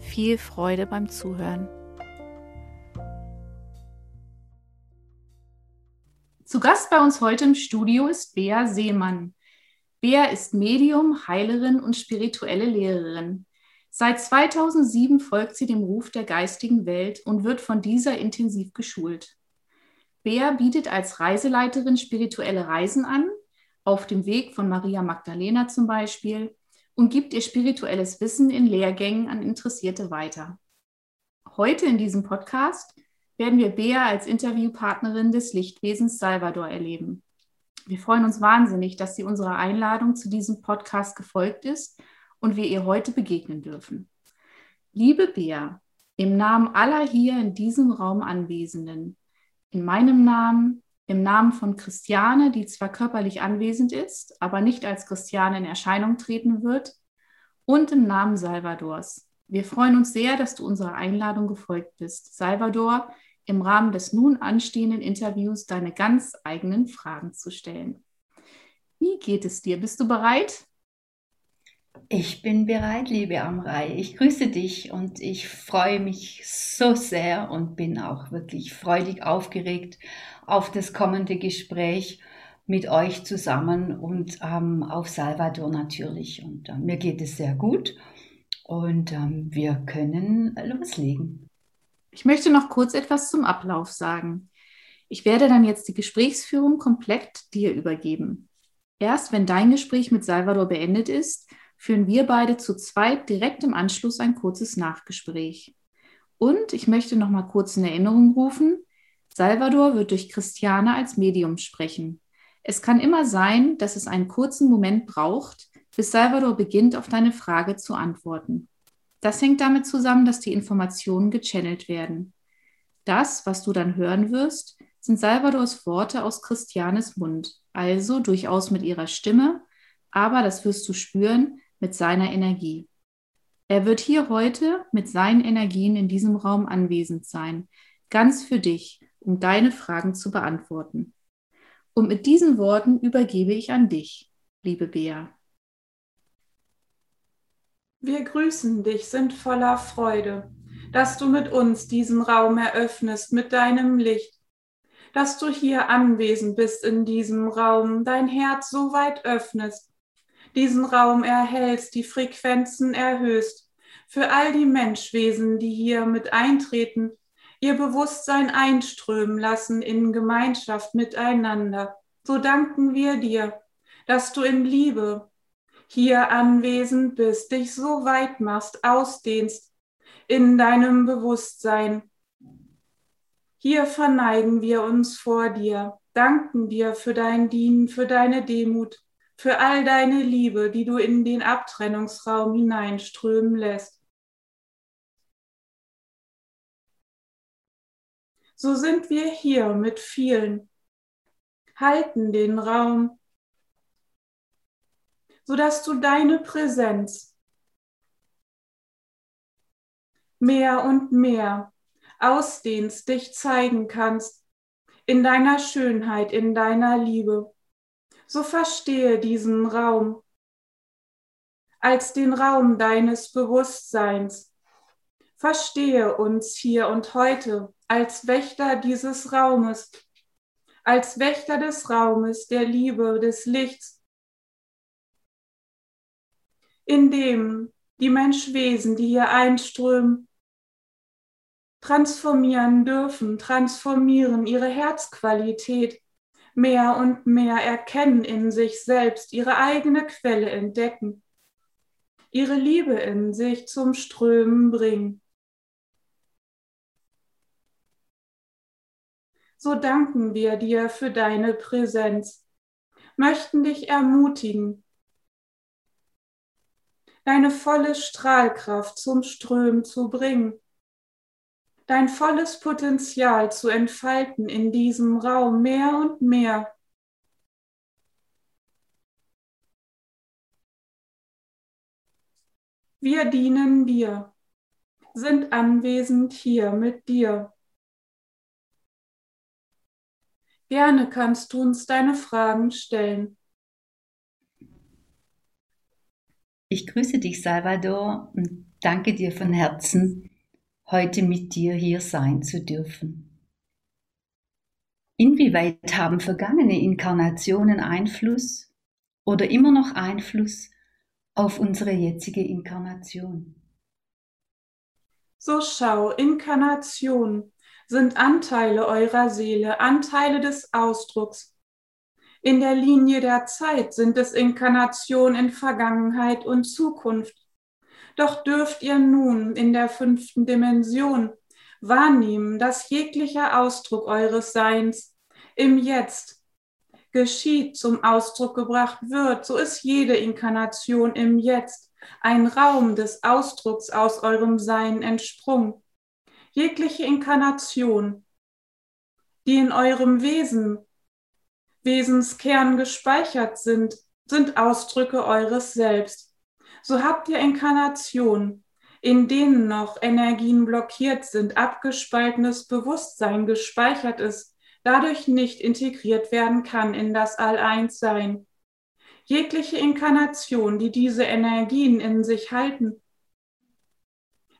viel Freude beim Zuhören. Zu Gast bei uns heute im Studio ist Bea Seemann. Bea ist Medium, Heilerin und spirituelle Lehrerin. Seit 2007 folgt sie dem Ruf der geistigen Welt und wird von dieser intensiv geschult. Bea bietet als Reiseleiterin spirituelle Reisen an, auf dem Weg von Maria Magdalena zum Beispiel, und gibt ihr spirituelles Wissen in Lehrgängen an Interessierte weiter. Heute in diesem Podcast werden wir Bea als Interviewpartnerin des Lichtwesens Salvador erleben. Wir freuen uns wahnsinnig, dass sie unserer Einladung zu diesem Podcast gefolgt ist und wir ihr heute begegnen dürfen. Liebe Bea, im Namen aller hier in diesem Raum Anwesenden, in meinem Namen, im Namen von Christiane, die zwar körperlich anwesend ist, aber nicht als Christiane in Erscheinung treten wird, und im Namen Salvadors. Wir freuen uns sehr, dass du unserer Einladung gefolgt bist, Salvador im Rahmen des nun anstehenden Interviews deine ganz eigenen Fragen zu stellen. Wie geht es dir? Bist du bereit? Ich bin bereit, liebe Amrei. Ich grüße dich und ich freue mich so sehr und bin auch wirklich freudig aufgeregt auf das kommende Gespräch mit euch zusammen und ähm, auf Salvador natürlich. Und äh, mir geht es sehr gut und ähm, wir können loslegen. Ich möchte noch kurz etwas zum Ablauf sagen. Ich werde dann jetzt die Gesprächsführung komplett dir übergeben. Erst wenn dein Gespräch mit Salvador beendet ist, führen wir beide zu zweit direkt im Anschluss ein kurzes Nachgespräch. Und ich möchte noch mal kurz in Erinnerung rufen, Salvador wird durch Christiane als Medium sprechen. Es kann immer sein, dass es einen kurzen Moment braucht, bis Salvador beginnt, auf deine Frage zu antworten. Das hängt damit zusammen, dass die Informationen gechannelt werden. Das, was du dann hören wirst, sind Salvadors Worte aus Christianes Mund, also durchaus mit ihrer Stimme, aber das wirst du spüren mit seiner Energie. Er wird hier heute mit seinen Energien in diesem Raum anwesend sein, ganz für dich um deine Fragen zu beantworten. Und mit diesen Worten übergebe ich an dich, liebe Bea. Wir grüßen dich, sind voller Freude, dass du mit uns diesen Raum eröffnest mit deinem Licht, dass du hier anwesend bist in diesem Raum, dein Herz so weit öffnest, diesen Raum erhältst, die Frequenzen erhöhst, für all die Menschwesen, die hier mit eintreten, ihr Bewusstsein einströmen lassen in Gemeinschaft miteinander. So danken wir dir, dass du in Liebe hier anwesend bist, dich so weit machst, ausdehnst in deinem Bewusstsein. Hier verneigen wir uns vor dir, danken dir für dein Dienen, für deine Demut, für all deine Liebe, die du in den Abtrennungsraum hineinströmen lässt. so sind wir hier mit vielen, halten den Raum, sodass du deine Präsenz mehr und mehr ausdehnst, dich zeigen kannst in deiner Schönheit, in deiner Liebe. So verstehe diesen Raum als den Raum deines Bewusstseins. Verstehe uns hier und heute als Wächter dieses Raumes, als Wächter des Raumes, der Liebe, des Lichts, in dem die Menschwesen, die hier einströmen, transformieren dürfen, transformieren ihre Herzqualität, mehr und mehr erkennen in sich selbst, ihre eigene Quelle entdecken, ihre Liebe in sich zum Strömen bringen. So danken wir dir für deine Präsenz, möchten dich ermutigen, deine volle Strahlkraft zum Strömen zu bringen dein volles Potenzial zu entfalten in diesem Raum mehr und mehr. Wir dienen dir, sind anwesend hier mit dir. Gerne kannst du uns deine Fragen stellen. Ich grüße dich, Salvador, und danke dir von Herzen heute mit dir hier sein zu dürfen. Inwieweit haben vergangene Inkarnationen Einfluss oder immer noch Einfluss auf unsere jetzige Inkarnation? So schau, Inkarnation sind Anteile eurer Seele, Anteile des Ausdrucks. In der Linie der Zeit sind es Inkarnationen in Vergangenheit und Zukunft. Doch dürft ihr nun in der fünften Dimension wahrnehmen, dass jeglicher Ausdruck eures Seins im Jetzt geschieht, zum Ausdruck gebracht wird. So ist jede Inkarnation im Jetzt ein Raum des Ausdrucks aus eurem Sein entsprungen. Jegliche Inkarnation, die in eurem Wesen, Wesenskern gespeichert sind, sind Ausdrücke eures Selbst so habt ihr Inkarnationen, in denen noch Energien blockiert sind, abgespaltenes Bewusstsein gespeichert ist, dadurch nicht integriert werden kann in das All-Eins-Sein. Jegliche Inkarnation, die diese Energien in sich halten,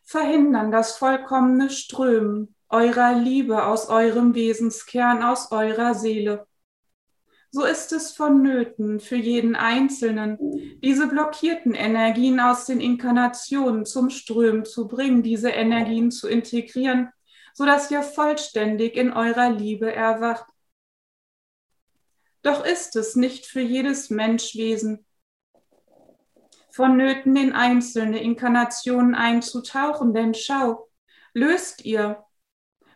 verhindern das vollkommene Strömen eurer Liebe aus eurem Wesenskern, aus eurer Seele so ist es vonnöten für jeden Einzelnen, diese blockierten Energien aus den Inkarnationen zum Strömen zu bringen, diese Energien zu integrieren, sodass ihr vollständig in eurer Liebe erwacht. Doch ist es nicht für jedes Menschwesen vonnöten, in einzelne Inkarnationen einzutauchen, denn schau, löst ihr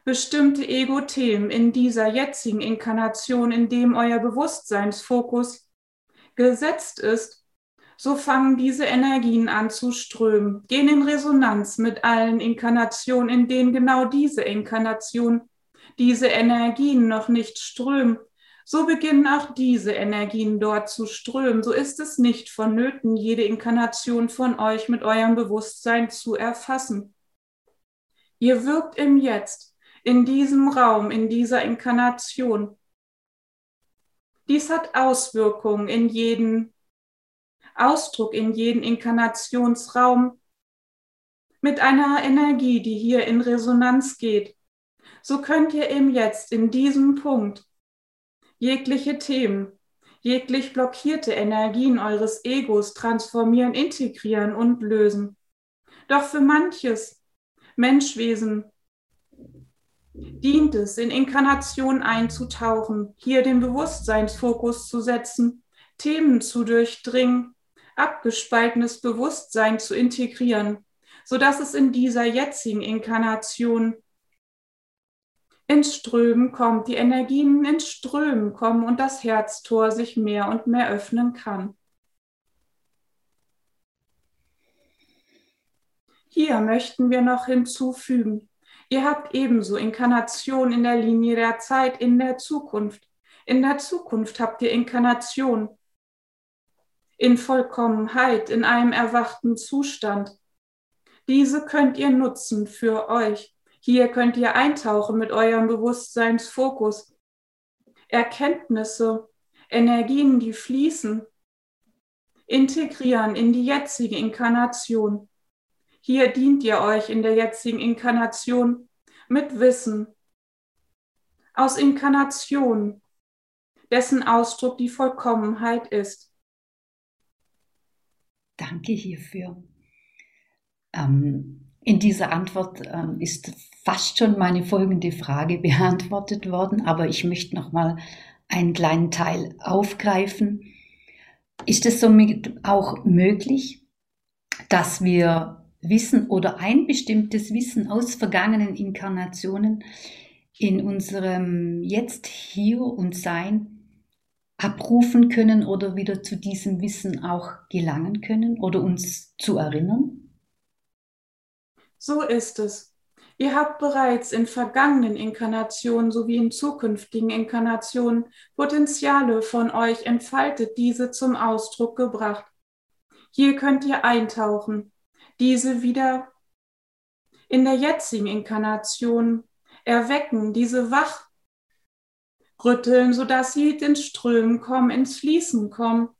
bestimmte Ego-Themen in dieser jetzigen Inkarnation, in dem euer Bewusstseinsfokus gesetzt ist, so fangen diese Energien an zu strömen, gehen in Resonanz mit allen Inkarnationen, in denen genau diese Inkarnation, diese Energien noch nicht strömen. So beginnen auch diese Energien dort zu strömen. So ist es nicht vonnöten, jede Inkarnation von euch mit eurem Bewusstsein zu erfassen. Ihr wirkt im Jetzt in diesem Raum, in dieser Inkarnation. Dies hat Auswirkungen in jeden Ausdruck, in jeden Inkarnationsraum mit einer Energie, die hier in Resonanz geht. So könnt ihr im Jetzt, in diesem Punkt, jegliche Themen, jeglich blockierte Energien eures Egos transformieren, integrieren und lösen. Doch für manches Menschwesen dient es, in Inkarnation einzutauchen, hier den Bewusstseinsfokus zu setzen, Themen zu durchdringen, abgespaltenes Bewusstsein zu integrieren, sodass es in dieser jetzigen Inkarnation ins Strömen kommt, die Energien ins Strömen kommen und das Herztor sich mehr und mehr öffnen kann. Hier möchten wir noch hinzufügen, Ihr habt ebenso Inkarnation in der Linie der Zeit, in der Zukunft. In der Zukunft habt ihr Inkarnation in Vollkommenheit, in einem erwachten Zustand. Diese könnt ihr nutzen für euch. Hier könnt ihr eintauchen mit eurem Bewusstseinsfokus. Erkenntnisse, Energien, die fließen, integrieren in die jetzige Inkarnation. Hier dient ihr euch in der jetzigen Inkarnation mit Wissen aus Inkarnation, dessen Ausdruck die Vollkommenheit ist. Danke hierfür. Ähm, In dieser Antwort ähm, ist fast schon meine folgende Frage beantwortet worden, aber ich möchte noch mal einen kleinen Teil aufgreifen. Ist es somit auch möglich, dass wir Wissen oder ein bestimmtes Wissen aus vergangenen Inkarnationen in unserem Jetzt, Hier und Sein abrufen können oder wieder zu diesem Wissen auch gelangen können oder uns zu erinnern? So ist es. Ihr habt bereits in vergangenen Inkarnationen sowie in zukünftigen Inkarnationen Potenziale von euch entfaltet, diese zum Ausdruck gebracht. Hier könnt ihr eintauchen, diese wieder in der jetzigen Inkarnation erwecken, diese wach rütteln, sodass sie ins Strömen kommen, ins Fließen kommen,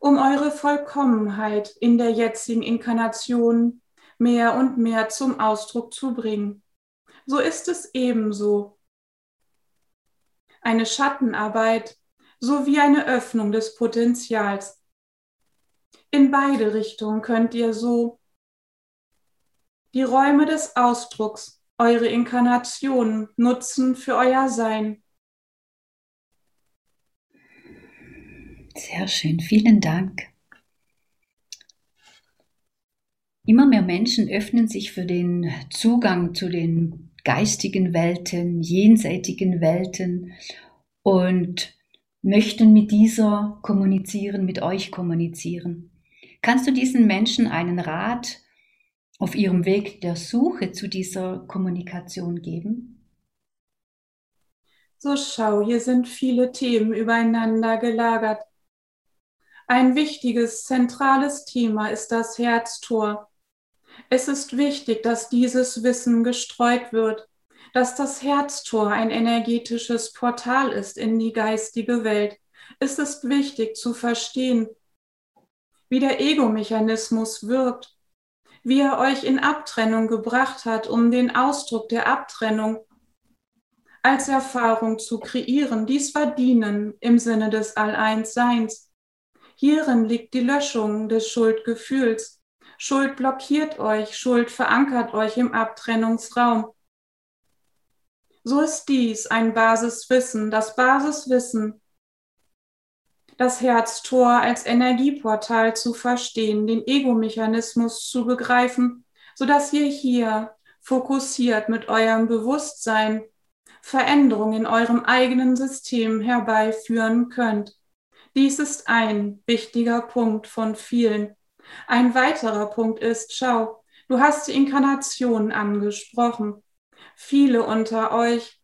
um eure Vollkommenheit in der jetzigen Inkarnation mehr und mehr zum Ausdruck zu bringen. So ist es ebenso. Eine Schattenarbeit sowie eine Öffnung des Potenzials. In beide Richtungen könnt ihr so die Räume des Ausdrucks eure Inkarnation nutzen für euer Sein. Sehr schön, vielen Dank. Immer mehr Menschen öffnen sich für den Zugang zu den geistigen Welten, jenseitigen Welten und möchten mit dieser kommunizieren, mit euch kommunizieren. Kannst du diesen Menschen einen Rat auf ihrem Weg der Suche zu dieser Kommunikation geben? So schau, hier sind viele Themen übereinander gelagert. Ein wichtiges, zentrales Thema ist das Herztor. Es ist wichtig, dass dieses Wissen gestreut wird, dass das Herztor ein energetisches Portal ist in die geistige Welt. Es ist wichtig zu verstehen, wie der Ego-Mechanismus wirkt wie er euch in Abtrennung gebracht hat, um den Ausdruck der Abtrennung als Erfahrung zu kreieren. Dies war Dienen im Sinne des All-Eins-Seins. Hierin liegt die Löschung des Schuldgefühls. Schuld blockiert euch, Schuld verankert euch im Abtrennungsraum. So ist dies ein Basiswissen, das Basiswissen, das Herztor als Energieportal zu verstehen, den Ego-Mechanismus zu begreifen, sodass ihr hier fokussiert mit eurem Bewusstsein Veränderungen in eurem eigenen System herbeiführen könnt. Dies ist ein wichtiger Punkt von vielen. Ein weiterer Punkt ist, schau, du hast die Inkarnation angesprochen. Viele unter euch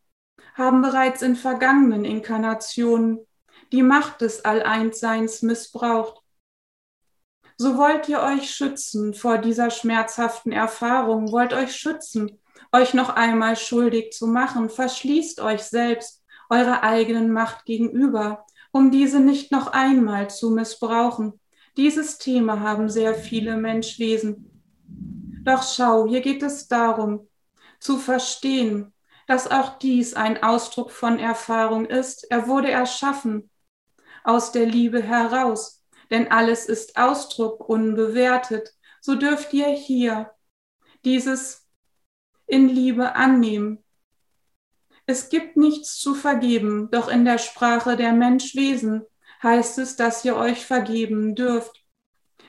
haben bereits in vergangenen Inkarnationen die Macht des All-Eins-Seins missbraucht. So wollt ihr euch schützen vor dieser schmerzhaften Erfahrung, wollt euch schützen, euch noch einmal schuldig zu machen, verschließt euch selbst eurer eigenen Macht gegenüber, um diese nicht noch einmal zu missbrauchen. Dieses Thema haben sehr viele Menschwesen. Doch schau, hier geht es darum, zu verstehen, dass auch dies ein Ausdruck von Erfahrung ist. Er wurde erschaffen, aus der Liebe heraus, denn alles ist Ausdruck unbewertet, so dürft ihr hier dieses in Liebe annehmen. Es gibt nichts zu vergeben, doch in der Sprache der Menschwesen heißt es, dass ihr euch vergeben dürft.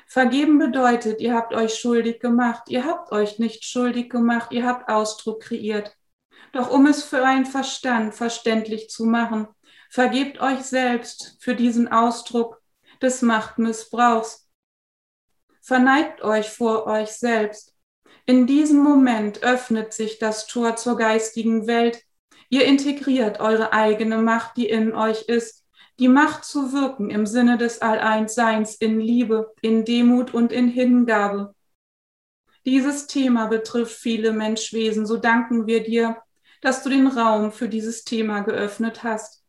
Vergeben bedeutet, ihr habt euch schuldig gemacht, ihr habt euch nicht schuldig gemacht, ihr habt Ausdruck kreiert. Doch um es für einen Verstand verständlich zu machen, Vergebt euch selbst für diesen Ausdruck des Machtmissbrauchs. Verneigt euch vor euch selbst. In diesem Moment öffnet sich das Tor zur geistigen Welt. Ihr integriert eure eigene Macht, die in euch ist. Die Macht zu wirken im Sinne des All-Eins-Seins in Liebe, in Demut und in Hingabe. Dieses Thema betrifft viele Menschwesen. So danken wir dir, dass du den Raum für dieses Thema geöffnet hast.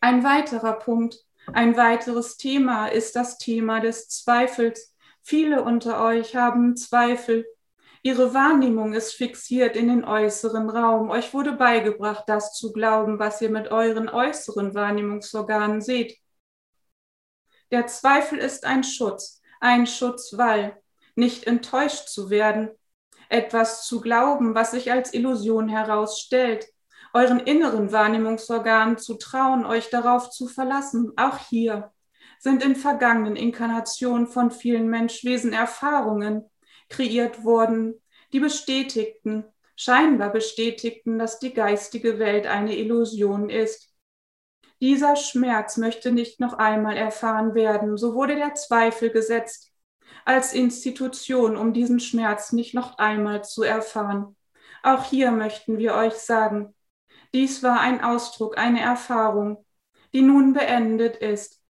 Ein weiterer Punkt, ein weiteres Thema ist das Thema des Zweifels. Viele unter euch haben Zweifel. Ihre Wahrnehmung ist fixiert in den äußeren Raum. Euch wurde beigebracht, das zu glauben, was ihr mit euren äußeren Wahrnehmungsorganen seht. Der Zweifel ist ein Schutz, ein Schutzwall. nicht enttäuscht zu werden, etwas zu glauben, was sich als Illusion herausstellt, euren inneren Wahrnehmungsorganen zu trauen, euch darauf zu verlassen, auch hier sind in vergangenen Inkarnationen von vielen Menschwesen Erfahrungen kreiert worden, die bestätigten, scheinbar bestätigten, dass die geistige Welt eine Illusion ist. Dieser Schmerz möchte nicht noch einmal erfahren werden, so wurde der Zweifel gesetzt als Institution, um diesen Schmerz nicht noch einmal zu erfahren. Auch hier möchten wir euch sagen, dies war ein Ausdruck, eine Erfahrung, die nun beendet ist.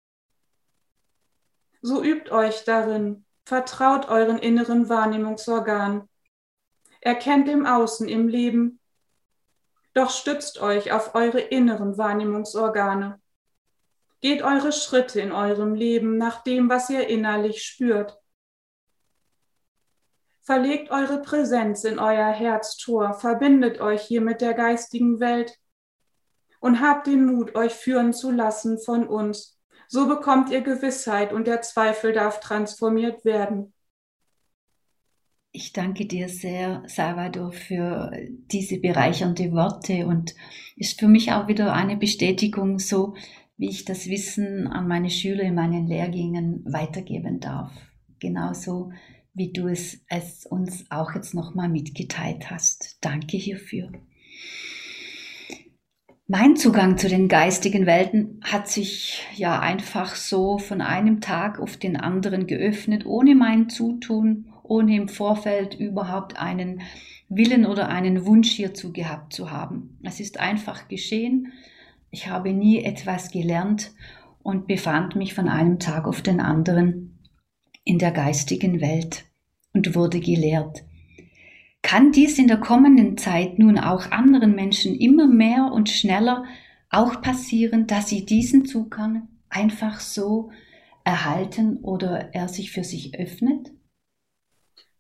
So übt euch darin, vertraut euren inneren Wahrnehmungsorganen, erkennt im Außen, im Leben, doch stützt euch auf eure inneren Wahrnehmungsorgane. Geht eure Schritte in eurem Leben nach dem, was ihr innerlich spürt. Verlegt eure Präsenz in euer Herztor, verbindet euch hier mit der geistigen Welt und habt den Mut, euch führen zu lassen von uns. So bekommt ihr Gewissheit und der Zweifel darf transformiert werden. Ich danke dir sehr, Salvador, für diese bereichernde Worte und ist für mich auch wieder eine Bestätigung, so wie ich das Wissen an meine Schüler in meinen Lehrgängen weitergeben darf. Genauso wie du es, es uns auch jetzt nochmal mitgeteilt hast. Danke hierfür. Mein Zugang zu den geistigen Welten hat sich ja einfach so von einem Tag auf den anderen geöffnet, ohne mein Zutun, ohne im Vorfeld überhaupt einen Willen oder einen Wunsch hierzu gehabt zu haben. Es ist einfach geschehen. Ich habe nie etwas gelernt und befand mich von einem Tag auf den anderen in der geistigen Welt und wurde gelehrt. Kann dies in der kommenden Zeit nun auch anderen Menschen immer mehr und schneller auch passieren, dass sie diesen Zugang einfach so erhalten oder er sich für sich öffnet?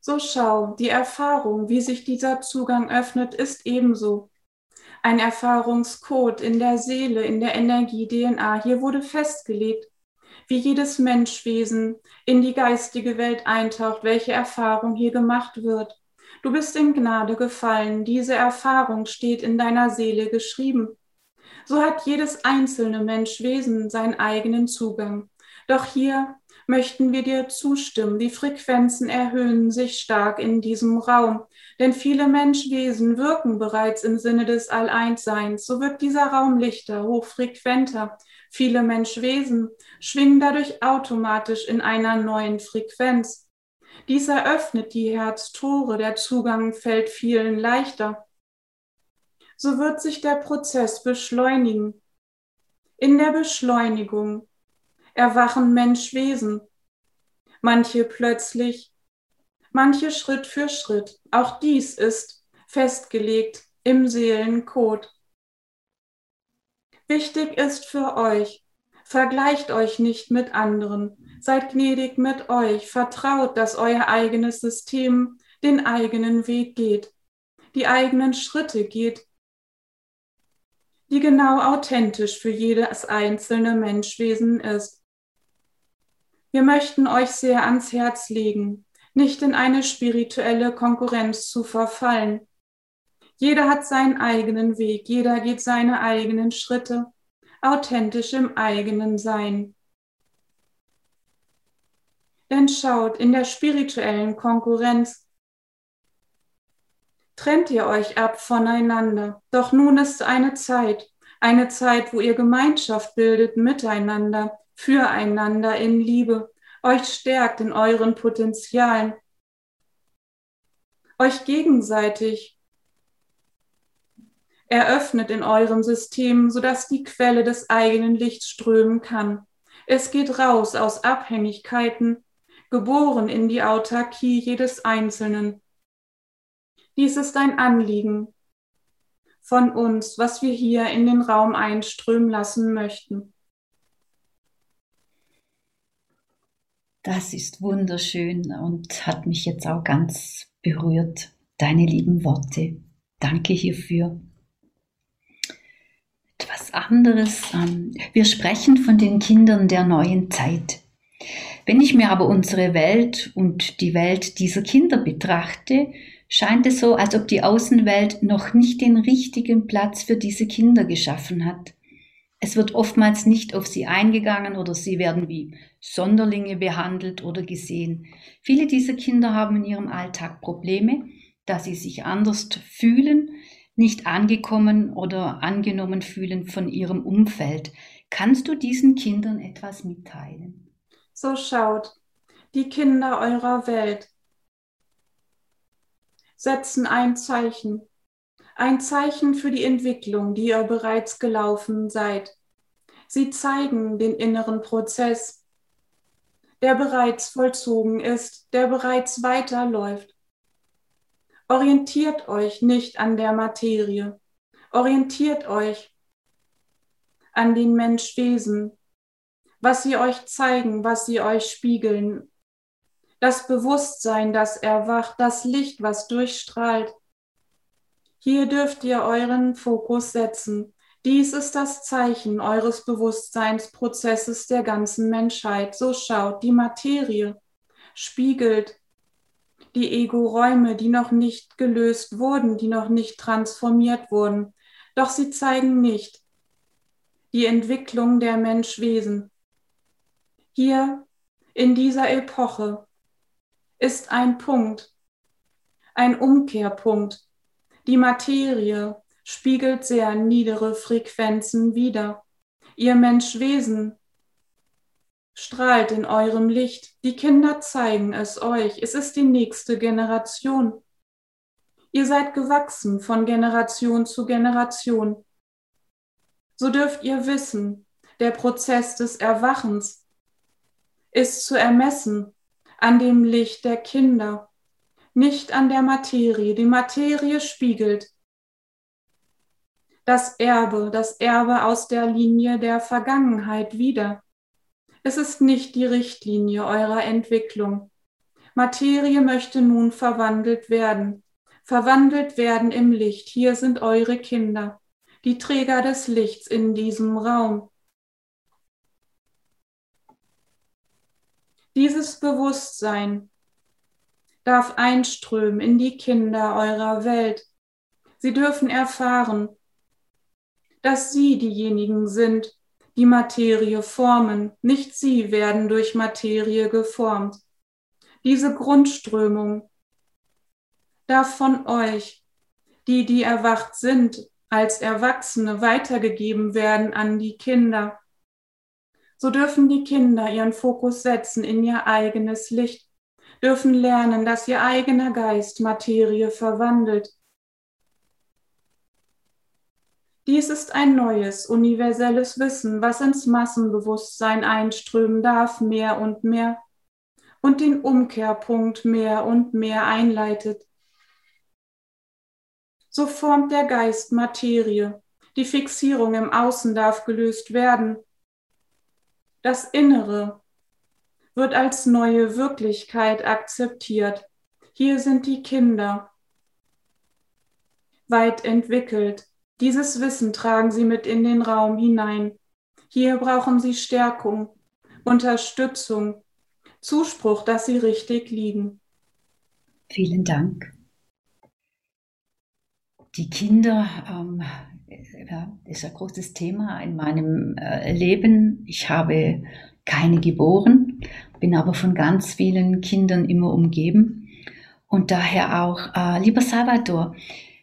So schau, die Erfahrung, wie sich dieser Zugang öffnet, ist ebenso. Ein Erfahrungscode in der Seele, in der Energie DNA. Hier wurde festgelegt, wie jedes Menschwesen in die geistige Welt eintaucht, welche Erfahrung hier gemacht wird. Du bist in Gnade gefallen, diese Erfahrung steht in deiner Seele geschrieben. So hat jedes einzelne Menschwesen seinen eigenen Zugang. Doch hier möchten wir dir zustimmen. Die Frequenzen erhöhen sich stark in diesem Raum, denn viele Menschwesen wirken bereits im Sinne des Alleinsseins. So wird dieser Raum lichter, hochfrequenter. Viele Menschwesen schwingen dadurch automatisch in einer neuen Frequenz. Dies eröffnet die Herztore, der Zugang fällt vielen leichter. So wird sich der Prozess beschleunigen. In der Beschleunigung erwachen Menschwesen. Manche plötzlich, manche Schritt für Schritt. Auch dies ist festgelegt im Seelencode. Wichtig ist für euch, vergleicht euch nicht mit anderen, seid gnädig mit euch, vertraut, dass euer eigenes System den eigenen Weg geht, die eigenen Schritte geht, die genau authentisch für jedes einzelne Menschwesen ist. Wir möchten euch sehr ans Herz legen, nicht in eine spirituelle Konkurrenz zu verfallen. Jeder hat seinen eigenen Weg, jeder geht seine eigenen Schritte, authentisch im eigenen Sein. Denn schaut, in der spirituellen Konkurrenz trennt ihr euch ab voneinander. Doch nun ist eine Zeit, eine Zeit, wo ihr Gemeinschaft bildet miteinander, füreinander in Liebe, euch stärkt in euren Potenzialen, euch gegenseitig eröffnet in eurem System, sodass die Quelle des eigenen Lichts strömen kann. Es geht raus aus Abhängigkeiten, geboren in die Autarkie jedes Einzelnen. Dies ist ein Anliegen von uns, was wir hier in den Raum einströmen lassen möchten. Das ist wunderschön und hat mich jetzt auch ganz berührt. Deine lieben Worte. Danke hierfür. Etwas anderes. Ähm, wir sprechen von den Kindern der neuen Zeit. Wenn ich mir aber unsere Welt und die Welt dieser Kinder betrachte, scheint es so, als ob die Außenwelt noch nicht den richtigen Platz für diese Kinder geschaffen hat. Es wird oftmals nicht auf sie eingegangen oder sie werden wie Sonderlinge behandelt oder gesehen. Viele dieser Kinder haben in ihrem Alltag Probleme, da sie sich anders fühlen, nicht angekommen oder angenommen fühlen von ihrem Umfeld. Kannst du diesen Kindern etwas mitteilen? So schaut, die Kinder eurer Welt setzen ein Zeichen, ein Zeichen für die Entwicklung, die ihr bereits gelaufen seid. Sie zeigen den inneren Prozess, der bereits vollzogen ist, der bereits weiterläuft. Orientiert euch nicht an der Materie, orientiert euch an den Menschwesen, was sie euch zeigen, was sie euch spiegeln, das Bewusstsein, das erwacht, das Licht, was durchstrahlt. Hier dürft ihr euren Fokus setzen. Dies ist das Zeichen eures Bewusstseinsprozesses der ganzen Menschheit. So schaut die Materie, spiegelt die Ego-Räume, die noch nicht gelöst wurden, die noch nicht transformiert wurden. Doch sie zeigen nicht die Entwicklung der Menschwesen. Hier in dieser Epoche ist ein Punkt, ein Umkehrpunkt. Die Materie spiegelt sehr niedere Frequenzen wider. Ihr Menschwesen strahlt in eurem Licht. Die Kinder zeigen es euch. Es ist die nächste Generation. Ihr seid gewachsen von Generation zu Generation. So dürft ihr wissen, der Prozess des Erwachens ist zu ermessen an dem Licht der Kinder, nicht an der Materie. Die Materie spiegelt das Erbe, das Erbe aus der Linie der Vergangenheit wieder. Es ist nicht die Richtlinie eurer Entwicklung. Materie möchte nun verwandelt werden, verwandelt werden im Licht. Hier sind eure Kinder, die Träger des Lichts in diesem Raum. Dieses Bewusstsein darf einströmen in die Kinder eurer Welt. Sie dürfen erfahren, dass sie diejenigen sind, die Materie formen, nicht sie werden durch Materie geformt. Diese Grundströmung darf von euch, die, die erwacht sind, als Erwachsene weitergegeben werden an die Kinder. So dürfen die Kinder ihren Fokus setzen in ihr eigenes Licht, dürfen lernen, dass ihr eigener Geist Materie verwandelt. Dies ist ein neues, universelles Wissen, was ins Massenbewusstsein einströmen darf, mehr und mehr, und den Umkehrpunkt mehr und mehr einleitet. So formt der Geist Materie. Die Fixierung im Außen darf gelöst werden das Innere wird als neue Wirklichkeit akzeptiert. Hier sind die Kinder weit entwickelt. Dieses Wissen tragen sie mit in den Raum hinein. Hier brauchen sie Stärkung, Unterstützung, Zuspruch, dass sie richtig liegen. Vielen Dank. Die Kinder ähm, ja, ist ein großes Thema in meinem äh, Leben. Ich habe keine geboren, bin aber von ganz vielen Kindern immer umgeben. Und daher auch, äh, lieber Salvador,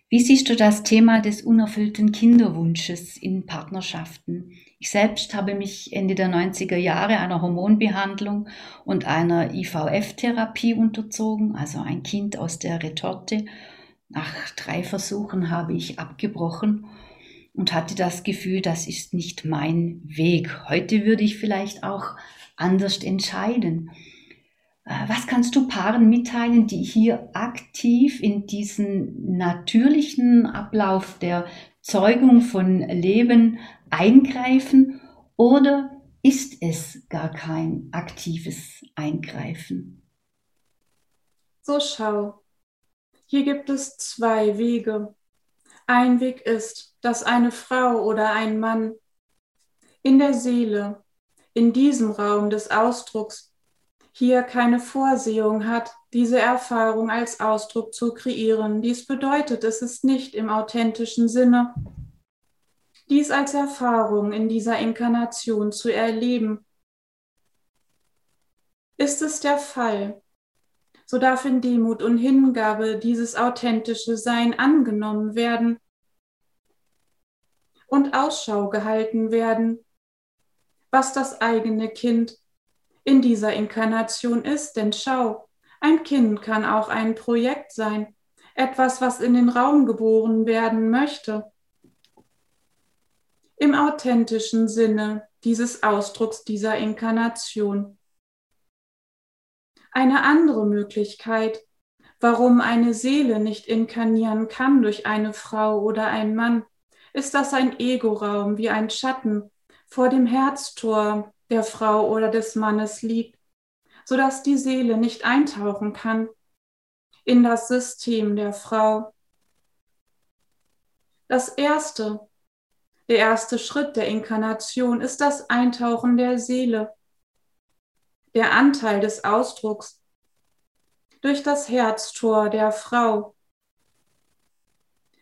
wie siehst du das Thema des unerfüllten Kinderwunsches in Partnerschaften? Ich selbst habe mich Ende der 90er Jahre einer Hormonbehandlung und einer IVF-Therapie unterzogen, also ein Kind aus der Retorte. Nach drei Versuchen habe ich abgebrochen und hatte das Gefühl, das ist nicht mein Weg. Heute würde ich vielleicht auch anders entscheiden. Äh, was kannst du Paaren mitteilen, die hier aktiv in diesen natürlichen Ablauf der Zeugung von Leben eingreifen oder ist es gar kein aktives Eingreifen? So schau. Hier gibt es zwei Wege. Ein Weg ist, dass eine Frau oder ein Mann in der Seele, in diesem Raum des Ausdrucks, hier keine Vorsehung hat, diese Erfahrung als Ausdruck zu kreieren. Dies bedeutet, es ist nicht im authentischen Sinne, dies als Erfahrung in dieser Inkarnation zu erleben. Ist es der Fall, so darf in Demut und Hingabe dieses authentische Sein angenommen werden und Ausschau gehalten werden, was das eigene Kind in dieser Inkarnation ist. Denn schau, ein Kind kann auch ein Projekt sein, etwas, was in den Raum geboren werden möchte. Im authentischen Sinne dieses Ausdrucks dieser Inkarnation. Eine andere Möglichkeit, warum eine Seele nicht inkarnieren kann durch eine Frau oder einen Mann, ist, dass ein Ego-Raum wie ein Schatten vor dem Herztor der Frau oder des Mannes liegt, sodass die Seele nicht eintauchen kann in das System der Frau. Das erste, der erste Schritt der Inkarnation ist das Eintauchen der Seele, der Anteil des Ausdrucks durch das Herztor der Frau.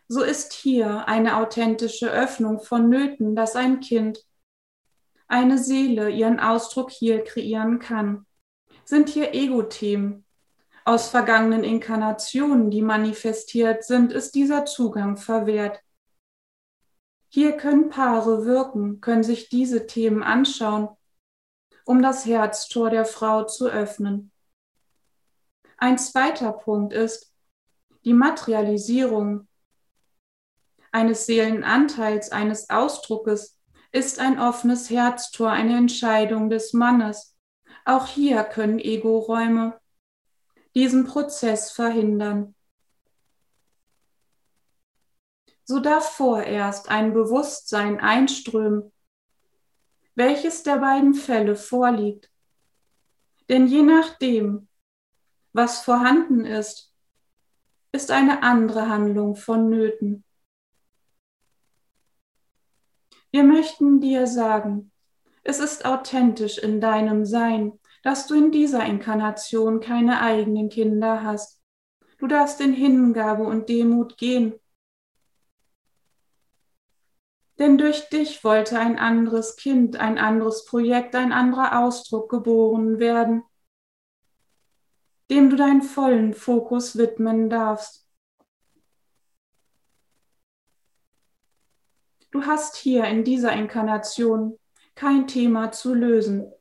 So ist hier eine authentische Öffnung vonnöten, dass ein Kind eine Seele ihren Ausdruck hier kreieren kann. Sind hier Ego-Themen aus vergangenen Inkarnationen, die manifestiert sind, ist dieser Zugang verwehrt. Hier können Paare wirken, können sich diese Themen anschauen, um das Herztor der Frau zu öffnen. Ein zweiter Punkt ist die Materialisierung eines Seelenanteils, eines Ausdruckes ist ein offenes Herztor eine Entscheidung des Mannes. Auch hier können Ego-Räume diesen Prozess verhindern. So darf vorerst ein Bewusstsein einströmen, welches der beiden Fälle vorliegt. Denn je nachdem, was vorhanden ist, ist eine andere Handlung vonnöten. Wir möchten dir sagen, es ist authentisch in deinem Sein, dass du in dieser Inkarnation keine eigenen Kinder hast. Du darfst in Hingabe und Demut gehen. Denn durch dich wollte ein anderes Kind, ein anderes Projekt, ein anderer Ausdruck geboren werden, dem du deinen vollen Fokus widmen darfst. Du hast hier in dieser Inkarnation kein Thema zu lösen.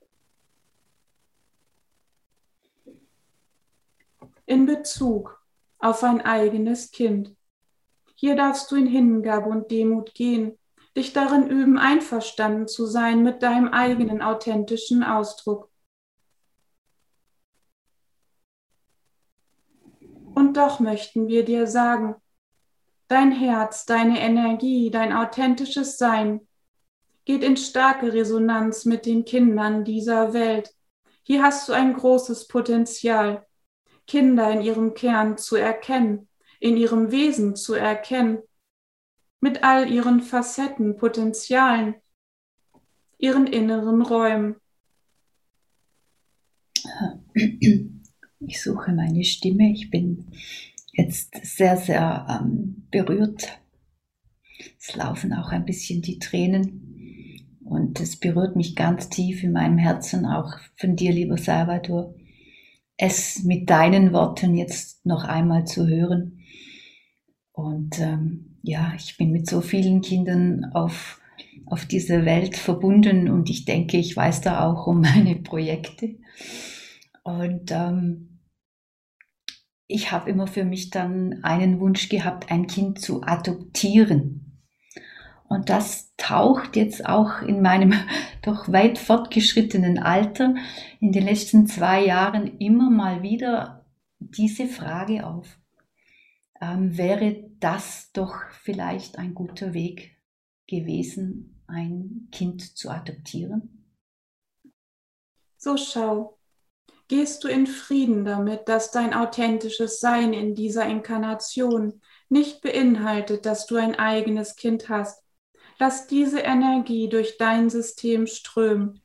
In Bezug auf ein eigenes Kind. Hier darfst du in Hingabe und Demut gehen, dich darin üben, einverstanden zu sein mit deinem eigenen authentischen Ausdruck. Und doch möchten wir dir sagen, Dein Herz, deine Energie, dein authentisches Sein geht in starke Resonanz mit den Kindern dieser Welt. Hier hast du ein großes Potenzial, Kinder in ihrem Kern zu erkennen, in ihrem Wesen zu erkennen, mit all ihren Facetten, Potenzialen, ihren inneren Räumen. Ich suche meine Stimme. Ich bin jetzt sehr, sehr ähm, berührt. Es laufen auch ein bisschen die Tränen. Und es berührt mich ganz tief in meinem Herzen, auch von dir, lieber Salvador, es mit deinen Worten jetzt noch einmal zu hören. Und ähm, ja, ich bin mit so vielen Kindern auf, auf dieser Welt verbunden und ich denke, ich weiß da auch um meine Projekte. Und ähm, ich habe immer für mich dann einen Wunsch gehabt, ein Kind zu adoptieren. Und das taucht jetzt auch in meinem doch weit fortgeschrittenen Alter in den letzten zwei Jahren immer mal wieder diese Frage auf. Ähm, wäre das doch vielleicht ein guter Weg gewesen, ein Kind zu adoptieren? So schau, gehst du in Frieden damit, dass dein authentisches Sein in dieser Inkarnation nicht beinhaltet, dass du ein eigenes Kind hast. Lass diese Energie durch dein System strömen.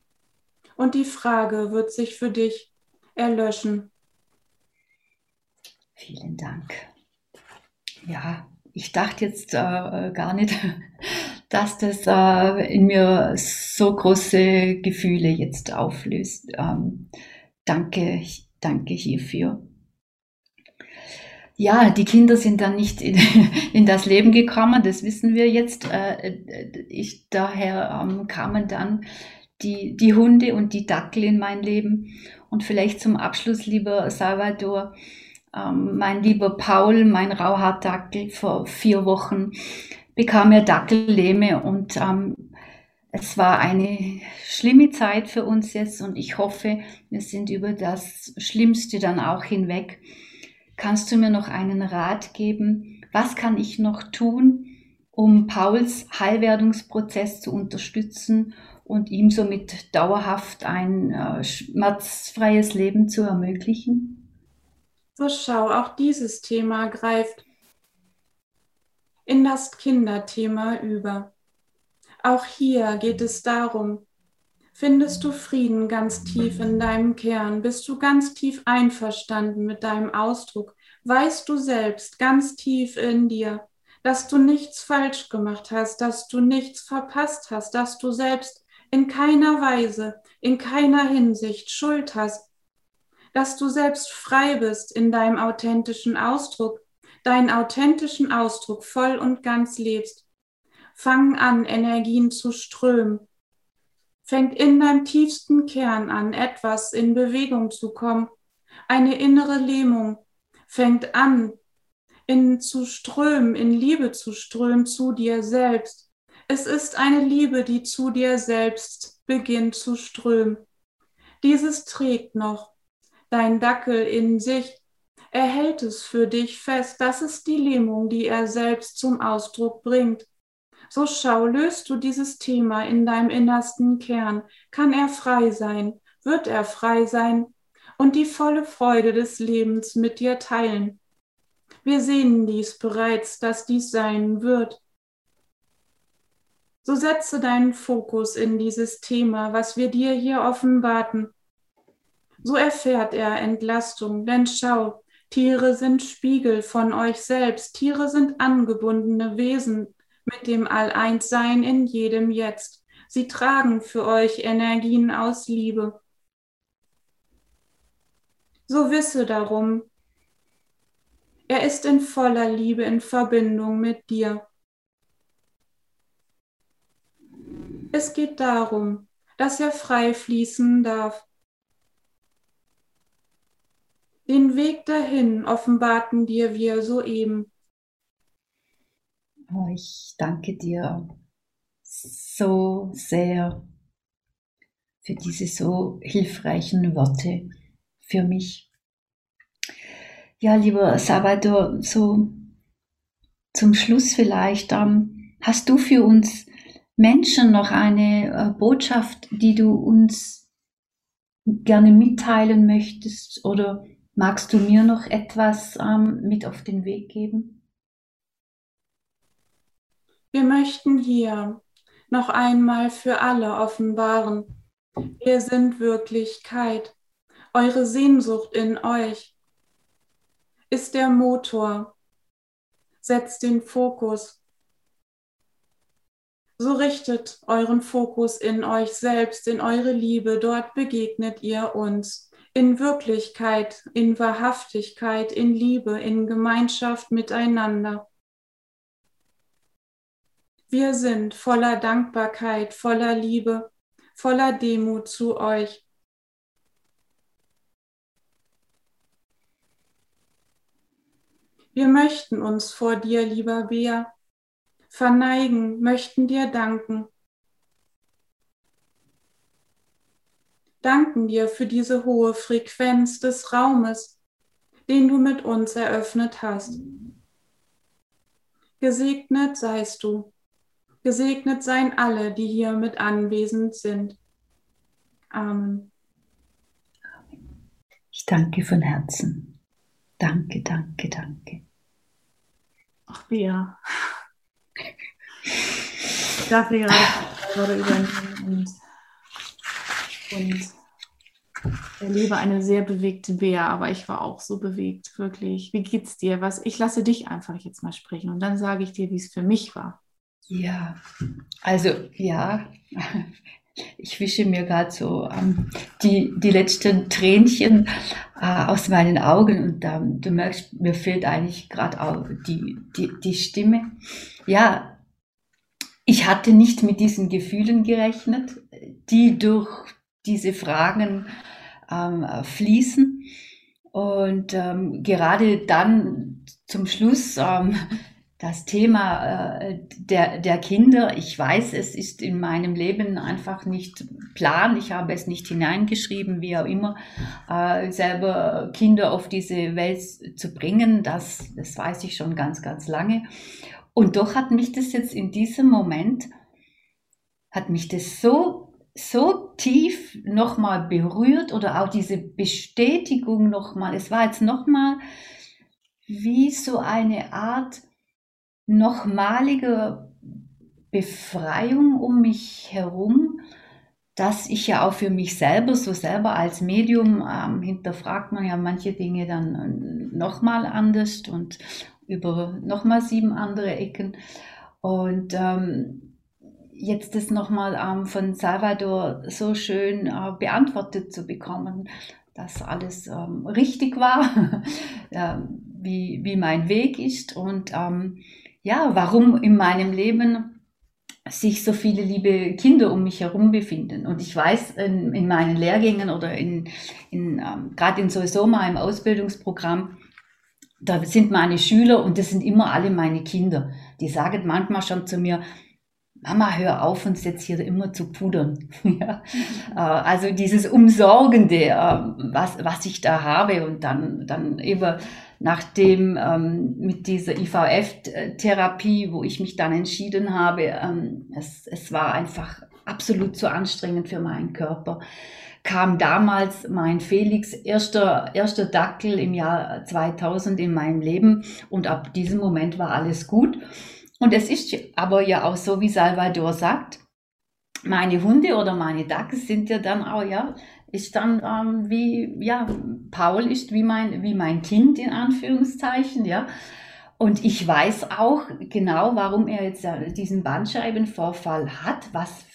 Und die Frage wird sich für dich erlöschen. Vielen Dank. Ja, ich dachte jetzt äh, gar nicht, dass das äh, in mir so große Gefühle jetzt auflöst. Ähm, danke, danke hierfür. Ja, die Kinder sind dann nicht in, in das Leben gekommen, das wissen wir jetzt. Äh, ich, daher ähm, kamen dann die, die Hunde und die Dackel in mein Leben. Und vielleicht zum Abschluss, lieber Salvador, ähm, mein lieber Paul, mein Rauhaardackel, vor vier Wochen bekam er Dackellähme und ähm, es war eine schlimme Zeit für uns jetzt und ich hoffe, wir sind über das Schlimmste dann auch hinweg. Kannst du mir noch einen Rat geben? Was kann ich noch tun, um Pauls Heilwerdungsprozess zu unterstützen und ihm somit dauerhaft ein äh, schmerzfreies Leben zu ermöglichen? So schau, auch dieses Thema greift in das Kinderthema über. Auch hier geht es darum, findest du Frieden ganz tief in deinem Kern, bist du ganz tief einverstanden mit deinem Ausdruck, weißt du selbst ganz tief in dir, dass du nichts falsch gemacht hast, dass du nichts verpasst hast, dass du selbst in keiner Weise, in keiner Hinsicht Schuld hast, dass du selbst frei bist in deinem authentischen Ausdruck, deinen authentischen Ausdruck voll und ganz lebst. Fang an, Energien zu strömen. Fängt in deinem tiefsten Kern an, etwas in Bewegung zu kommen. Eine innere Lähmung fängt an, in zu strömen, in Liebe zu strömen zu dir selbst. Es ist eine Liebe, die zu dir selbst beginnt zu strömen. Dieses trägt noch dein Dackel in sich. Er hält es für dich fest. Das ist die Lähmung, die er selbst zum Ausdruck bringt. So schau, löst du dieses Thema in deinem innersten Kern. Kann er frei sein? Wird er frei sein? Und die volle Freude des Lebens mit dir teilen. Wir sehen dies bereits, dass dies sein wird. So setze deinen Fokus in dieses Thema, was wir dir hier offenbarten, so erfährt er Entlastung, denn schau, Tiere sind Spiegel von euch selbst, Tiere sind angebundene Wesen mit dem All-Eins-Sein in jedem Jetzt. Sie tragen für euch Energien aus Liebe. So wisse darum, er ist in voller Liebe in Verbindung mit dir. Es geht darum, dass er frei fließen darf, Den Weg dahin offenbarten dir wir soeben. Oh, ich danke dir so sehr für diese so hilfreichen Worte für mich. Ja, lieber Salvador, so zum Schluss vielleicht, ähm, hast du für uns Menschen noch eine äh, Botschaft, die du uns gerne mitteilen möchtest oder Magst du mir noch etwas ähm, mit auf den Weg geben? Wir möchten hier noch einmal für alle offenbaren. Wir sind Wirklichkeit. Eure Sehnsucht in euch ist der Motor. Setzt den Fokus. So richtet euren Fokus in euch selbst, in eure Liebe. Dort begegnet ihr uns in Wirklichkeit, in Wahrhaftigkeit, in Liebe, in Gemeinschaft miteinander. Wir sind voller Dankbarkeit, voller Liebe, voller Demut zu euch. Wir möchten uns vor dir, lieber Bea, verneigen, möchten dir danken danken dir für diese hohe Frequenz des Raumes, den du mit uns eröffnet hast. Gesegnet seist du. Gesegnet seien alle, die hier mit anwesend sind. Amen. Ich danke von Herzen. Danke, danke, danke. Ach, Bea. Ich darf hier gerade übernehmen und und erlebe eine sehr bewegte Bär, aber ich war auch so bewegt, wirklich. Wie geht's dir? Was? Ich lasse dich einfach jetzt mal sprechen und dann sage ich dir, wie es für mich war. Ja, also ja, ich wische mir gerade so ähm, die, die letzten Tränchen äh, aus meinen Augen und ähm, du merkst, mir fehlt eigentlich gerade auch die, die, die Stimme. Ja, ich hatte nicht mit diesen Gefühlen gerechnet, die durch diese Fragen ähm, fließen. Und ähm, gerade dann zum Schluss ähm, das Thema äh, der, der Kinder. Ich weiß, es ist in meinem Leben einfach nicht plan. Ich habe es nicht hineingeschrieben, wie auch immer, äh, selber Kinder auf diese Welt zu bringen. Das, das weiß ich schon ganz, ganz lange. Und doch hat mich das jetzt in diesem Moment, hat mich das so, so tief nochmal berührt oder auch diese Bestätigung nochmal. Es war jetzt nochmal wie so eine Art, nochmalige Befreiung um mich herum, dass ich ja auch für mich selber, so selber als Medium, ähm, hinterfragt man ja manche Dinge dann äh, nochmal anders und über nochmal sieben andere Ecken. Und ähm, jetzt das nochmal ähm, von Salvador so schön äh, beantwortet zu bekommen, dass alles ähm, richtig war, äh, wie, wie mein Weg ist und ähm, ja, warum in meinem Leben sich so viele liebe Kinder um mich herum befinden. Und ich weiß, in, in meinen Lehrgängen oder in, in ähm, gerade in sowieso mal im Ausbildungsprogramm, da sind meine Schüler und das sind immer alle meine Kinder. Die sagen manchmal schon zu mir, Mama, hör auf, uns jetzt hier immer zu pudern. ja. Äh, also dieses Umsorgende, äh, was, was ich da habe und dann, dann eben nachdem ähm, mit dieser IVF-Therapie, wo ich mich dann entschieden habe, ähm, es, es war einfach absolut zu anstrengend für meinen Körper, kam damals mein Felix erster, erster Dackel im Jahr 2000 in meinem Leben und ab diesem Moment war alles gut. Und es ist aber ja auch so, wie Salvador sagt, meine Hunde oder meine Dackel sind ja dann auch, ja, ist dann ähm, wie, ja, Paul ist wie mein, wie mein Kind in Anführungszeichen, ja. Und ich weiß auch genau, warum er jetzt diesen Bandscheibenvorfall hat, was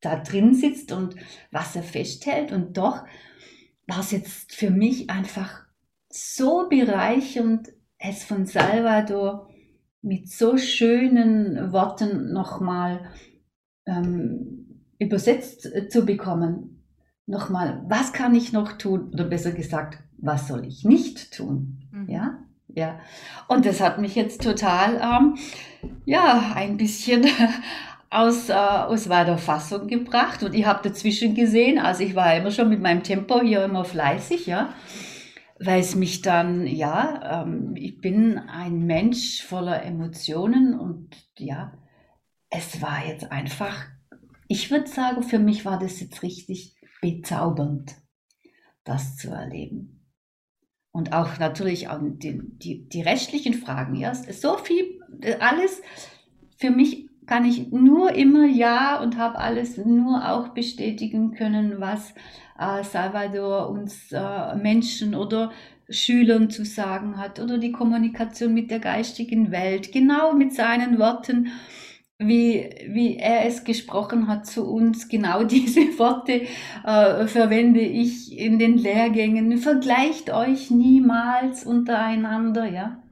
da drin sitzt und was er festhält. Und doch war es jetzt für mich einfach so bereichernd, es von Salvador mit so schönen Worten nochmal ähm, übersetzt zu bekommen nochmal, was kann ich noch tun? Oder besser gesagt, was soll ich nicht tun? Mhm. Ja, ja. Und das hat mich jetzt total, ähm, ja, ein bisschen aus, äh, aus weiter Fassung gebracht. Und ich habe dazwischen gesehen, also ich war immer schon mit meinem Tempo hier immer fleißig, ja, weil es mich dann, ja, ähm, ich bin ein Mensch voller Emotionen und ja, es war jetzt einfach, ich würde sagen, für mich war das jetzt richtig bezaubernd, das zu erleben. Und auch natürlich auch die, die, die restlichen Fragen. Ja, so viel, alles für mich kann ich nur immer ja und habe alles nur auch bestätigen können, was äh, Salvador uns äh, Menschen oder Schülern zu sagen hat oder die Kommunikation mit der geistigen Welt, genau mit seinen Worten wie, wie er es gesprochen hat zu uns. Genau diese Worte äh, verwende ich in den Lehrgängen. Vergleicht euch niemals untereinander, ja.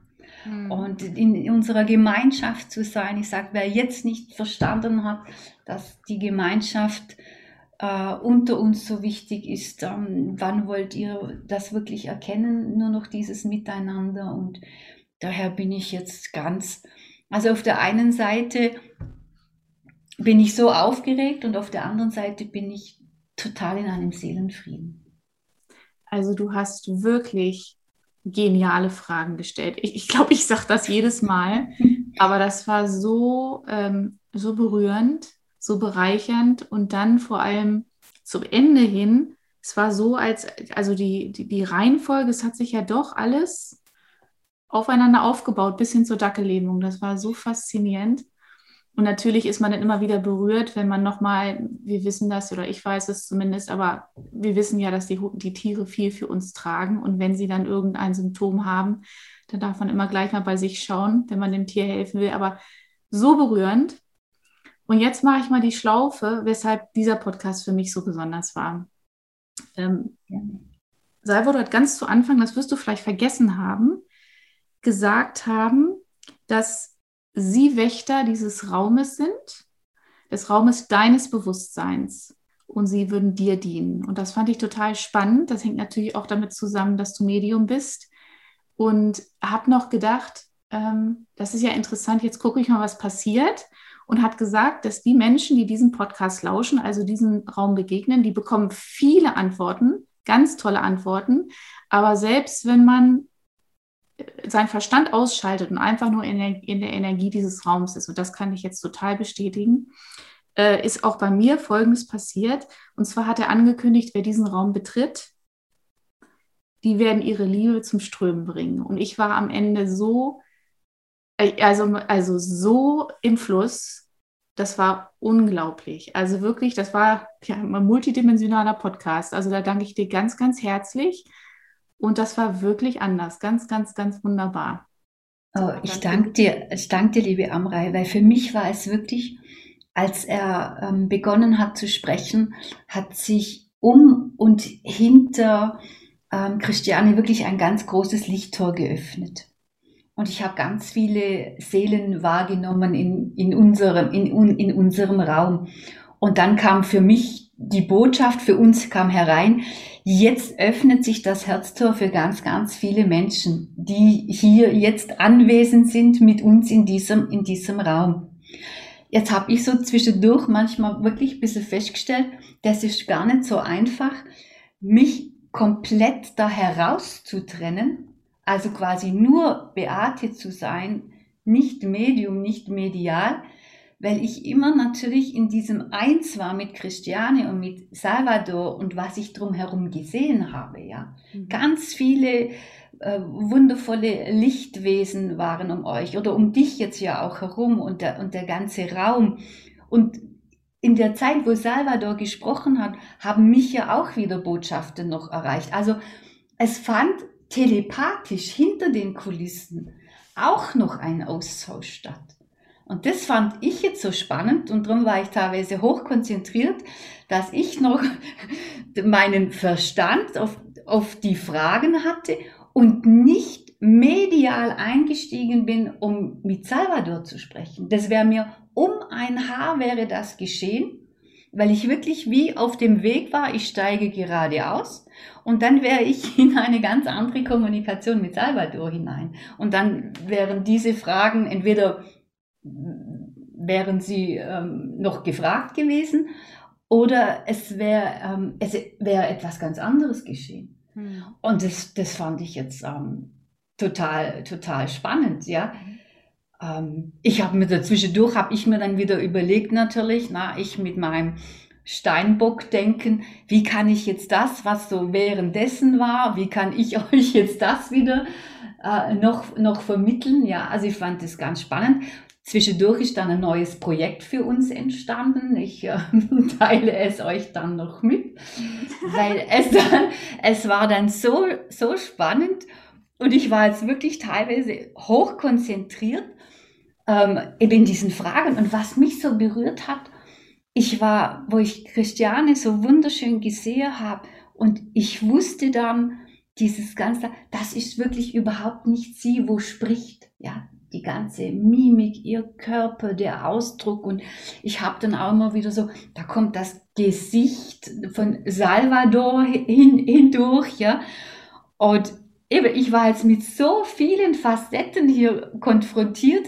Mhm. Und in unserer Gemeinschaft zu sein. Ich sage, wer jetzt nicht verstanden hat, dass die Gemeinschaft äh, unter uns so wichtig ist, ähm, wann wollt ihr das wirklich erkennen? Nur noch dieses Miteinander. Und daher bin ich jetzt ganz also auf der einen Seite bin ich so aufgeregt und auf der anderen Seite bin ich total in einem Seelenfrieden. Also du hast wirklich geniale Fragen gestellt. Ich glaube, ich, glaub, ich sage das jedes Mal, aber das war so, ähm, so berührend, so bereichernd und dann vor allem zum Ende hin, es war so, als, also die, die, die Reihenfolge, es hat sich ja doch alles aufeinander aufgebaut bis hin zur Dackellähmung. Das war so faszinierend. Und natürlich ist man dann immer wieder berührt, wenn man nochmal, wir wissen das oder ich weiß es zumindest, aber wir wissen ja, dass die, die Tiere viel für uns tragen. Und wenn sie dann irgendein Symptom haben, dann darf man immer gleich mal bei sich schauen, wenn man dem Tier helfen will. Aber so berührend. Und jetzt mache ich mal die Schlaufe, weshalb dieser Podcast für mich so besonders war. Ähm, Salvador hat ganz zu Anfang, das wirst du vielleicht vergessen haben, gesagt haben, dass sie Wächter dieses Raumes sind, des Raumes deines Bewusstseins und sie würden dir dienen. Und das fand ich total spannend. Das hängt natürlich auch damit zusammen, dass du Medium bist. Und habe noch gedacht, ähm, das ist ja interessant, jetzt gucke ich mal, was passiert. Und hat gesagt, dass die Menschen, die diesen Podcast lauschen, also diesen Raum begegnen, die bekommen viele Antworten, ganz tolle Antworten. Aber selbst wenn man seinen Verstand ausschaltet und einfach nur in der, in der, Energie dieses Raums ist, und das kann ich jetzt total bestätigen, äh, ist auch bei mir Folgendes passiert. Und zwar hat er angekündigt, wer diesen Raum betritt, die werden ihre Liebe zum Strömen bringen. Und ich war am Ende so, äh, also, also so im Fluss, das war unglaublich. Also wirklich, das war ja, ein multidimensionaler Podcast. Also da danke ich dir ganz, ganz herzlich. Und das war wirklich anders, ganz, ganz, ganz wunderbar. Oh, ich danke dir, ich danke dir, liebe Amrei, weil für mich war es wirklich, als er ähm, begonnen hat zu sprechen, hat sich um und hinter ähm, Christiane wirklich ein ganz großes Lichttor geöffnet. Und ich habe ganz viele Seelen wahrgenommen in, in, unserem, in, in unserem Raum. Und dann kam für mich die Botschaft, für uns kam herein, Jetzt öffnet sich das Herztor für ganz, ganz viele Menschen, die hier jetzt anwesend sind mit uns in diesem, in diesem Raum. Jetzt habe ich so zwischendurch manchmal wirklich ein bisschen festgestellt, das ist gar nicht so einfach, mich komplett da herauszutrennen, also quasi nur Beate zu sein, nicht Medium, nicht medial, weil ich immer natürlich in diesem Eins war mit Christiane und mit Salvador und was ich drumherum gesehen habe, ja. Mhm. Ganz viele äh, wundervolle Lichtwesen waren um euch oder um dich jetzt ja auch herum und der, und der ganze Raum. Und in der Zeit, wo Salvador gesprochen hat, haben mich ja auch wieder Botschaften noch erreicht. Also es fand telepathisch hinter den Kulissen auch noch ein Austausch statt. Und das fand ich jetzt so spannend und darum war ich teilweise hochkonzentriert, dass ich noch meinen Verstand auf, auf die Fragen hatte und nicht medial eingestiegen bin, um mit Salvador zu sprechen. Das wäre mir um ein Haar wäre das geschehen, weil ich wirklich wie auf dem Weg war, ich steige geradeaus und dann wäre ich in eine ganz andere Kommunikation mit Salvador hinein. Und dann wären diese Fragen entweder wären sie ähm, noch gefragt gewesen oder es wäre ähm, es wäre etwas ganz anderes geschehen. Hm. Und das, das fand ich jetzt ähm, total, total spannend, ja. Ähm, ich habe mir dazwischendurch, habe ich mir dann wieder überlegt natürlich, na, ich mit meinem Steinbock denken, wie kann ich jetzt das, was so währenddessen war, wie kann ich euch jetzt das wieder äh, noch, noch vermitteln? Ja, also ich fand das ganz spannend. Zwischendurch ist dann ein neues Projekt für uns entstanden. Ich äh, teile es euch dann noch mit, weil es dann, es war dann so, so spannend und ich war jetzt wirklich teilweise hoch konzentriert ähm, eben in diesen Fragen. Und was mich so berührt hat, ich war, wo ich Christiane so wunderschön gesehen habe und ich wusste dann, dieses Ganze, das ist wirklich überhaupt nicht sie, wo spricht. Ja, die ganze Mimik, ihr Körper, der Ausdruck und ich habe dann auch immer wieder so, da kommt das Gesicht von Salvador hin, hindurch, ja. Und eben, ich war jetzt mit so vielen Facetten hier konfrontiert,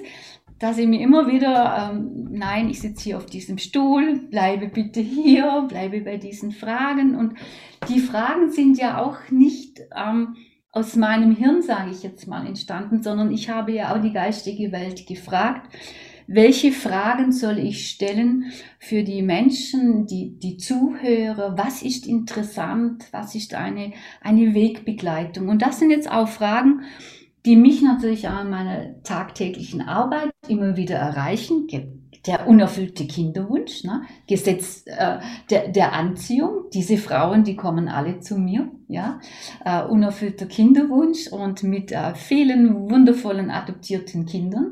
dass ich mir immer wieder, ähm, nein, ich sitze hier auf diesem Stuhl, bleibe bitte hier, bleibe bei diesen Fragen. Und die Fragen sind ja auch nicht ähm, aus meinem Hirn, sage ich jetzt mal, entstanden, sondern ich habe ja auch die geistige Welt gefragt, welche Fragen soll ich stellen für die Menschen, die, die Zuhörer? Was ist interessant? Was ist eine, eine Wegbegleitung? Und das sind jetzt auch Fragen, die mich natürlich auch in meiner tagtäglichen Arbeit immer wieder erreichen. Der unerfüllte Kinderwunsch, ne? Gesetz äh, der, der Anziehung. Diese Frauen, die kommen alle zu mir, ja. Äh, unerfüllter Kinderwunsch und mit äh, vielen wundervollen adoptierten Kindern.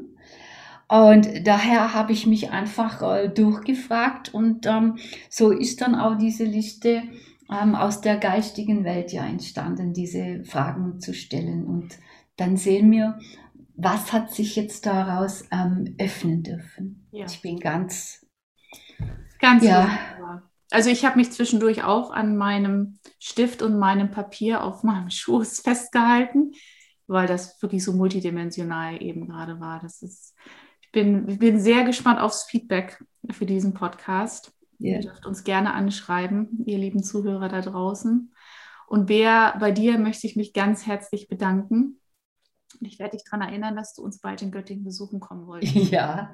Und daher habe ich mich einfach äh, durchgefragt und ähm, so ist dann auch diese Liste ähm, aus der geistigen Welt ja entstanden, diese Fragen zu stellen. Und dann sehen wir, was hat sich jetzt daraus ähm, öffnen dürfen. Ja. Ich bin ganz, ganz ja. Wunderbar. Also ich habe mich zwischendurch auch an meinem Stift und meinem Papier auf meinem Schoß festgehalten, weil das wirklich so multidimensional eben gerade war. Das ist, ich bin, bin sehr gespannt aufs Feedback für diesen Podcast. Yeah. Ihr dürft uns gerne anschreiben, ihr lieben Zuhörer da draußen. Und Bea, bei dir möchte ich mich ganz herzlich bedanken. Ich werde dich daran erinnern, dass du uns bald in Göttingen besuchen kommen wolltest. Ja,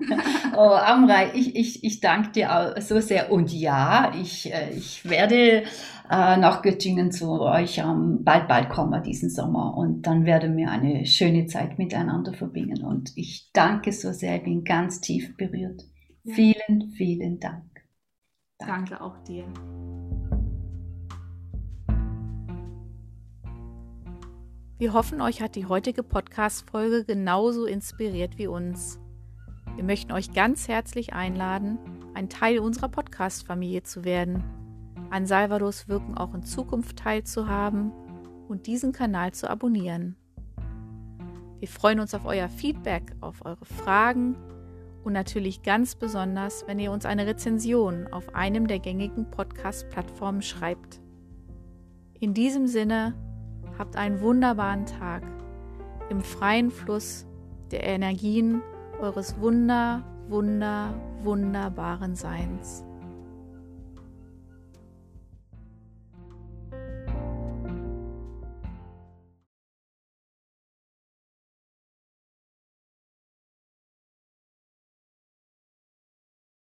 oh, Amrei, ich, ich, ich danke dir auch so sehr. Und ja, ich, äh, ich werde äh, nach Göttingen zu euch ähm, bald, bald kommen diesen Sommer. Und dann werden wir eine schöne Zeit miteinander verbringen. Und ich danke so sehr, ich bin ganz tief berührt. Ja. Vielen, vielen Dank. Danke, Danke auch dir. Wir hoffen, euch hat die heutige Podcast-Folge genauso inspiriert wie uns. Wir möchten euch ganz herzlich einladen, ein Teil unserer Podcast-Familie zu werden, an Salvados Wirken auch in Zukunft teilzuhaben und diesen Kanal zu abonnieren. Wir freuen uns auf euer Feedback, auf eure Fragen und natürlich ganz besonders, wenn ihr uns eine Rezension auf einem der gängigen Podcast-Plattformen schreibt. In diesem Sinne, habt einen wunderbaren Tag im freien Fluss der Energien eures wunder, wunder, wunderbaren Seins.